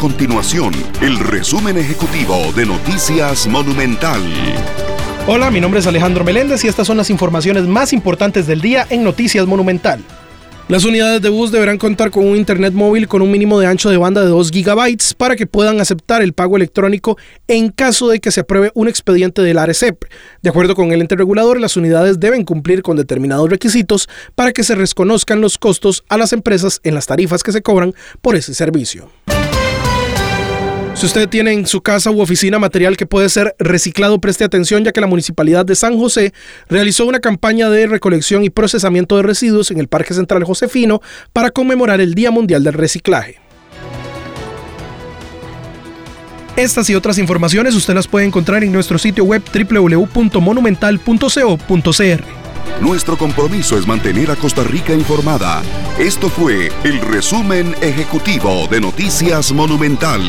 continuación el resumen ejecutivo de Noticias Monumental. Hola, mi nombre es Alejandro Meléndez y estas son las informaciones más importantes del día en Noticias Monumental. Las unidades de bus deberán contar con un internet móvil con un mínimo de ancho de banda de 2 GB para que puedan aceptar el pago electrónico en caso de que se apruebe un expediente del ARECEP. De acuerdo con el ente regulador, las unidades deben cumplir con determinados requisitos para que se reconozcan los costos a las empresas en las tarifas que se cobran por ese servicio. Si usted tiene en su casa u oficina material que puede ser reciclado, preste atención ya que la Municipalidad de San José realizó una campaña de recolección y procesamiento de residuos en el Parque Central Josefino para conmemorar el Día Mundial del Reciclaje. Estas y otras informaciones usted las puede encontrar en nuestro sitio web www.monumental.co.cr. Nuestro compromiso es mantener a Costa Rica informada. Esto fue el resumen ejecutivo de Noticias Monumental.